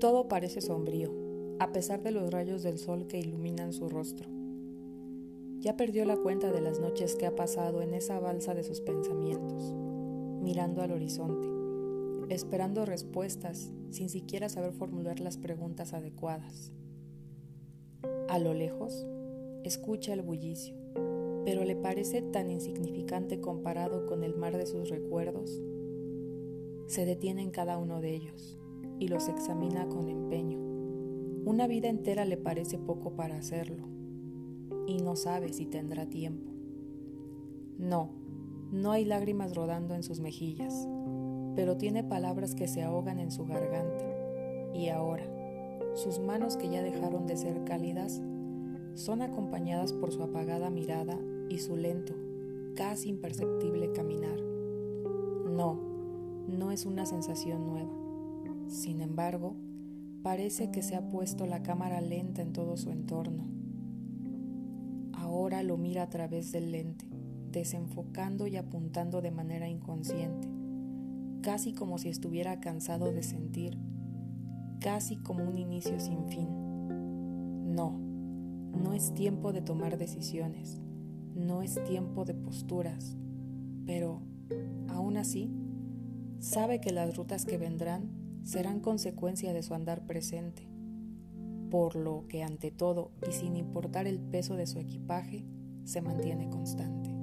Todo parece sombrío, a pesar de los rayos del sol que iluminan su rostro. Ya perdió la cuenta de las noches que ha pasado en esa balsa de sus pensamientos, mirando al horizonte, esperando respuestas sin siquiera saber formular las preguntas adecuadas. A lo lejos, escucha el bullicio, pero le parece tan insignificante comparado con el mar de sus recuerdos. Se detiene en cada uno de ellos y los examina con empeño. Una vida entera le parece poco para hacerlo y no sabe si tendrá tiempo. No, no hay lágrimas rodando en sus mejillas, pero tiene palabras que se ahogan en su garganta. Y ahora, sus manos que ya dejaron de ser cálidas son acompañadas por su apagada mirada y su lento, casi imperceptible caminar. No, no es una sensación nueva. Sin embargo, parece que se ha puesto la cámara lenta en todo su entorno Ahora lo mira a través del lente, desenfocando y apuntando de manera inconsciente, casi como si estuviera cansado de sentir, casi como un inicio sin fin. No, no es tiempo de tomar decisiones, no es tiempo de posturas, pero, aún así, sabe que las rutas que vendrán serán consecuencia de su andar presente por lo que ante todo y sin importar el peso de su equipaje, se mantiene constante.